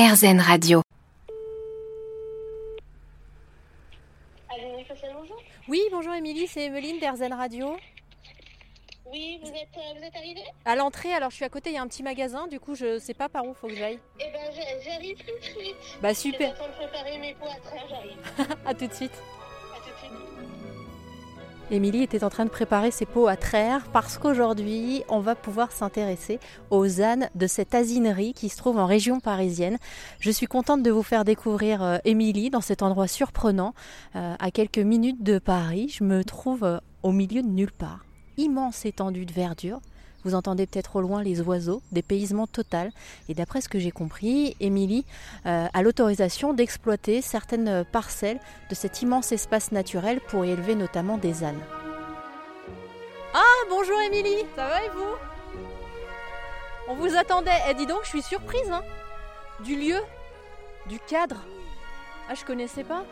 RZN Radio. Oui, bonjour Émilie, c'est Emeline d'Erzen Radio. Oui, vous êtes, euh, vous êtes arrivée? À l'entrée, alors je suis à côté, il y a un petit magasin, du coup je sais pas par où faut que j'aille. Eh ben j'arrive tout de suite. Bah Je suis super, en train de préparer mes pots à traire, j'arrive. à tout de suite. À tout de suite. Émilie était en train de préparer ses pots à traire parce qu'aujourd'hui, on va pouvoir s'intéresser aux ânes de cette asinerie qui se trouve en région parisienne. Je suis contente de vous faire découvrir euh, Émilie dans cet endroit surprenant, euh, à quelques minutes de Paris. Je me trouve euh, au milieu de nulle part. Immense étendue de verdure. Vous entendez peut-être au loin les oiseaux, dépaysement total. Et d'après ce que j'ai compris, Émilie euh, a l'autorisation d'exploiter certaines parcelles de cet immense espace naturel pour y élever notamment des ânes. Ah, bonjour Émilie, ça va et vous? On vous attendait. Eh, dis donc, je suis surprise, hein Du lieu, du cadre. Ah, je connaissais pas.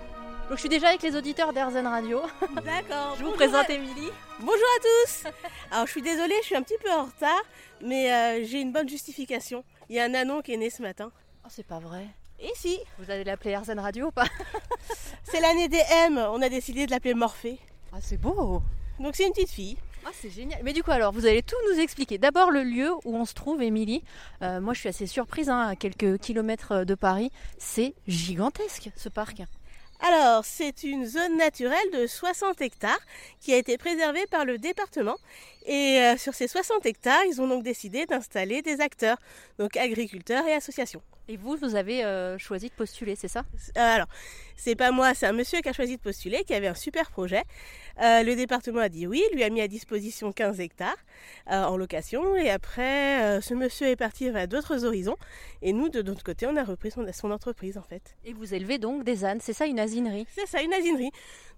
Donc, je suis déjà avec les auditeurs d'Airzen Radio. D'accord. Je vous présente à- Émilie. Bonjour à tous. Alors je suis désolée, je suis un petit peu en retard, mais euh, j'ai une bonne justification. Il y a un anon qui est né ce matin. Oh, c'est pas vrai. Et si, Vous allez l'appeler Airzen Radio ou pas? C'est l'année des M, on a décidé de l'appeler Morphée. Ah, c'est beau. Donc c'est une petite fille. Ah, c'est génial. Mais du coup, alors, vous allez tout nous expliquer. D'abord, le lieu où on se trouve, Émilie. Euh, moi, je suis assez surprise, hein, à quelques kilomètres de Paris. C'est gigantesque, ce parc. Alors c'est une zone naturelle de 60 hectares qui a été préservée par le département. Et euh, sur ces 60 hectares, ils ont donc décidé d'installer des acteurs, donc agriculteurs et associations. Et vous, vous avez euh, choisi de postuler, c'est ça? Euh, alors, c'est pas moi, c'est un monsieur qui a choisi de postuler, qui avait un super projet. Euh, le département a dit oui, lui a mis à disposition 15 hectares euh, en location. Et après, ce monsieur est parti vers d'autres horizons. Et nous, de notre côté, on a repris son, son entreprise en fait. Et vous élevez donc des ânes, c'est ça une asinerie? C'est ça, une asinerie.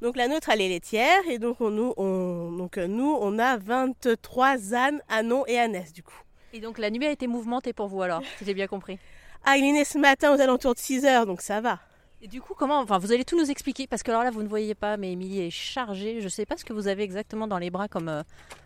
Donc la nôtre, elle est laitière. Et donc, on, nous, on, donc nous, on a 23 ânes, anons et ânesses du coup. Et donc la nuit a été mouvementée pour vous alors, si j'ai bien compris? Ah, il est né ce matin aux alentours de 6 heures, donc ça va. Et du coup, comment Enfin, vous allez tout nous expliquer parce que alors là, vous ne voyez pas, mais Émilie est chargée. Je ne sais pas ce que vous avez exactement dans les bras comme euh,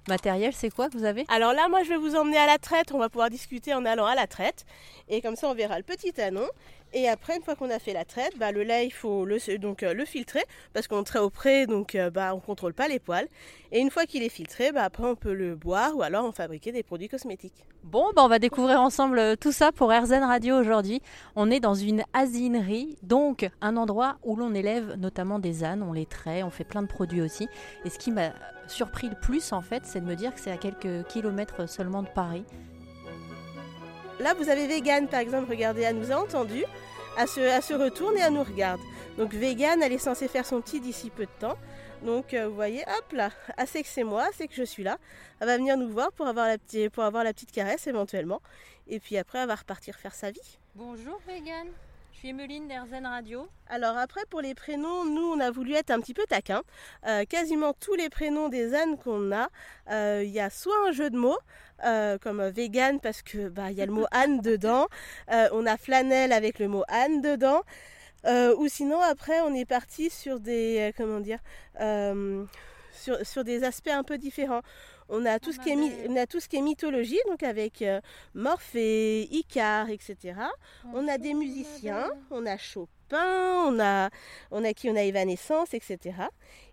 matériel. C'est quoi que vous avez? Alors là, moi, je vais vous emmener à la traite. On va pouvoir discuter en allant à la traite. Et comme ça, on verra le petit anon. Et après, une fois qu'on a fait la traite, bah, le lait, il faut le, donc, euh, le filtrer. Parce qu'on traite au pré, donc euh, bah, on ne contrôle pas les poils. Et une fois qu'il est filtré, bah, après, on peut le boire ou alors en fabriquer des produits cosmétiques. Bon, bah, on va découvrir ensemble euh, tout ça pour RZN Radio aujourd'hui. On est dans une asinerie, donc un endroit où l'on élève notamment des ânes, on les traite, on fait plein de produits aussi. Et ce qui m'a surpris le plus, en fait, c'est de me dire que c'est à quelques kilomètres seulement de Paris. Là, vous avez Vegan, par exemple, regardez, elle nous a entendu. Elle se, elle se retourne et elle nous regarde. Donc Vegan, elle est censée faire son petit d'ici peu de temps. Donc euh, vous voyez, hop là, elle sait que c'est moi, c'est que je suis là. Elle va venir nous voir pour avoir la, petite, pour avoir la petite caresse éventuellement. Et puis après, elle va repartir faire sa vie. Bonjour Vegan, suis Emeline Radio. Alors après, pour les prénoms, nous, on a voulu être un petit peu taquin. Euh, quasiment tous les prénoms des ânes qu'on a, euh, il y a soit un jeu de mots, euh, comme euh, vegan parce que bah, il y a le mot âne dedans. Euh, on a flanelle avec le mot âne dedans. Euh, ou sinon, après, on est parti sur des, euh, comment dire, euh, sur, sur des aspects un peu différents. On a tout, ce qui est, mi- on a tout ce qui est mythologie, donc avec euh, Morphée, Icare, etc. On a des musiciens, on a Chopin, on a, on a qui On a Evanescence, etc.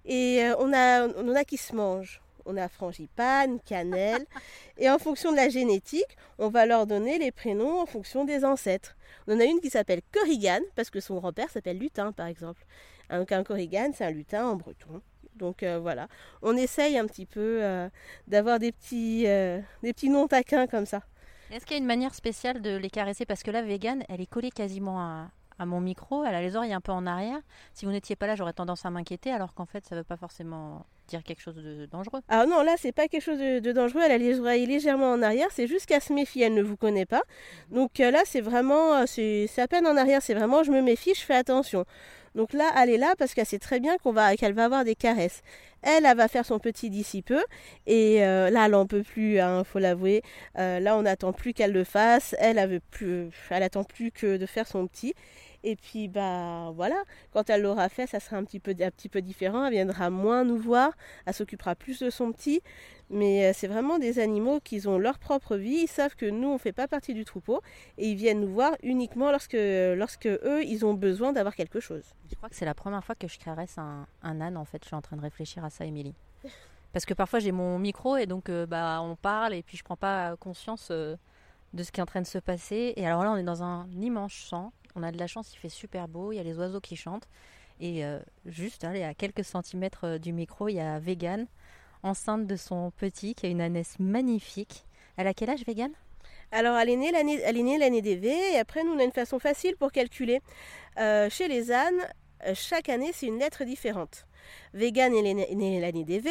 Et euh, on, a, on a qui se mangent. On a frangipane, cannelle. et en fonction de la génétique, on va leur donner les prénoms en fonction des ancêtres. On en a une qui s'appelle Corrigan, parce que son grand-père s'appelle Lutin, par exemple. Donc un Corrigan, c'est un lutin en breton. Donc euh, voilà, on essaye un petit peu euh, d'avoir des petits, euh, des petits noms taquins comme ça. Est-ce qu'il y a une manière spéciale de les caresser? Parce que là, Vegan, elle est collée quasiment à, à mon micro, elle a les oreilles un peu en arrière. Si vous n'étiez pas là, j'aurais tendance à m'inquiéter, alors qu'en fait, ça ne veut pas forcément dire quelque chose de dangereux. Alors non, là, c'est pas quelque chose de, de dangereux. Elle a les oreilles légèrement en arrière. C'est juste qu'elle se méfie. Elle ne vous connaît pas. Donc euh, là, c'est vraiment, c'est à peine en arrière. C'est vraiment, je me méfie, je fais attention. Donc là, elle est là parce qu'elle sait très bien qu'on va, qu'elle va avoir des caresses. Elle, elle va faire son petit d'ici peu. Et euh, là, elle en peut plus, hein, faut l'avouer. Euh, là, on n'attend plus qu'elle le fasse. Elle, elle veut plus, elle attend plus que de faire son petit. Et puis bah voilà, quand elle l'aura fait, ça sera un petit peu un petit peu différent. Elle viendra moins nous voir, elle s'occupera plus de son petit. Mais euh, c'est vraiment des animaux qui ont leur propre vie. Ils savent que nous on fait pas partie du troupeau et ils viennent nous voir uniquement lorsque lorsque eux ils ont besoin d'avoir quelque chose. Je crois que c'est la première fois que je caresse un, un âne en fait. Je suis en train de réfléchir à ça, Émilie. Parce que parfois j'ai mon micro et donc euh, bah, on parle et puis je prends pas conscience euh, de ce qui est en train de se passer. Et alors là, on est dans un immense champ. On a de la chance, il fait super beau, il y a les oiseaux qui chantent. Et euh, juste à quelques centimètres euh, du micro, il y a Vegan, enceinte de son petit, qui a une ânesse magnifique. Elle a quel âge, Vegan? Alors, elle est née l'année, elle des et après, nous, on a une façon facile pour calculer. Euh, chez les ânes, chaque année, c'est une lettre différente. Vegan est né- née l'année des.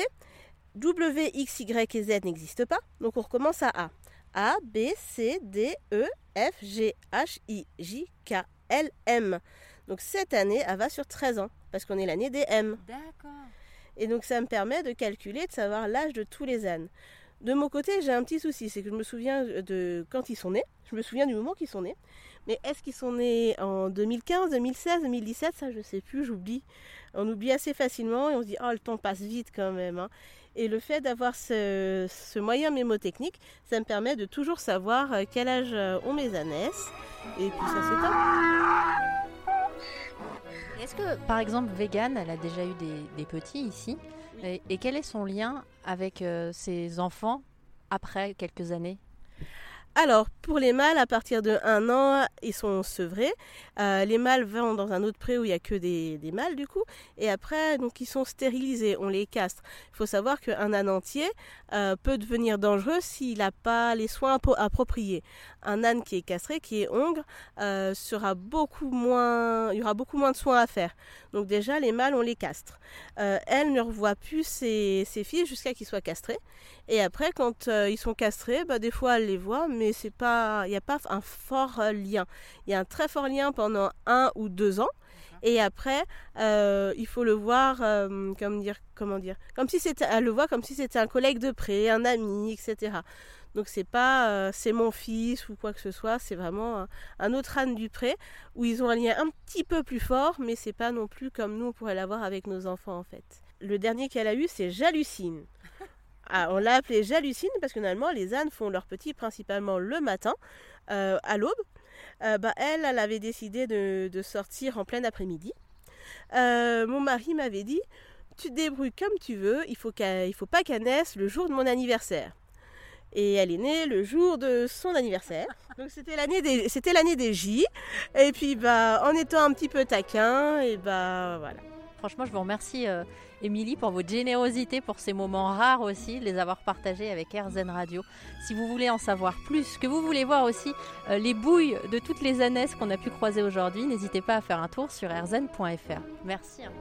W, X, Y et Z n'existent pas, donc on recommence à A. A, B, C, D, E, F, G, H, I, J, K, L, M. Donc cette année, elle va sur 13 ans, parce qu'on est l'année des M. D'accord. Et donc ça me permet de calculer, de savoir l'âge de tous les ânes. De mon côté, j'ai un petit souci, c'est que je me souviens de quand ils sont nés, je me souviens du moment qu'ils sont nés. Mais est-ce qu'ils sont nés en 2015, 2016, 2017 Ça, je sais plus, j'oublie. On oublie assez facilement et on se dit, oh, le temps passe vite quand même. hein. Et le fait d'avoir ce, ce moyen mémotechnique, ça me permet de toujours savoir euh, quel âge euh, ont mes ânesses. Et puis ça, c'est top. Est-ce que, par exemple, Vegan, elle a déjà eu des, des petits ici et, et quel est son lien avec euh, ses enfants après quelques années? Alors, pour les mâles, à partir de 1 an, ils sont sevrés. Euh, les mâles vont dans un autre pré où il n'y a que des, mâles, du coup. Et après, donc, ils sont stérilisés, on les castre. Il faut savoir qu'un âne entier euh, peut devenir dangereux s'il n'a pas les soins appro- appropriés. Un âne qui est castré, qui est hongre, euh, sera beaucoup moins... il y aura beaucoup moins de soins à faire. Donc déjà, les mâles, on les castre. Elle ne revoit plus ses, filles jusqu'à qu'ils soient castrés. Et après, quand ils sont castrés, bah, des fois elle les voit, mais c'est pas, il n'y a pas un fort euh, lien. Il y a un très fort lien pendant un ou deux ans. Et après, euh, il faut le voir, euh, comme dire, comment dire, comme si c'était, elle le voit comme si c'était un collègue de près, un ami, etc. Donc c'est pas, euh, c'est mon fils ou quoi que ce soit. C'est vraiment un, un autre âne du pré où ils ont un lien un petit peu plus fort, mais c'est pas non plus comme nous on pourrait l'avoir avec nos enfants en fait. Le dernier qu'elle a eu, c'est Jalucine. Ah, on l'a appelée Jalucine parce que normalement les ânes font leurs petits principalement le matin, euh, à l'aube. Euh, bah, elle, elle avait décidé de, de sortir en plein après-midi. Euh, mon mari m'avait dit Tu te débrouilles comme tu veux, il faut il faut pas qu'elle naisse le jour de mon anniversaire. Et elle est née le jour de son anniversaire. Donc c'était l'année des, c'était l'année des J. Et puis bah, en étant un petit peu taquin, et bah voilà. Franchement, je vous remercie, euh, Émilie, pour votre générosité, pour ces moments rares aussi, les avoir partagés avec RZN Radio. Si vous voulez en savoir plus, que vous voulez voir aussi euh, les bouilles de toutes les ânesses qu'on a pu croiser aujourd'hui, n'hésitez pas à faire un tour sur rzn.fr. Merci. hein.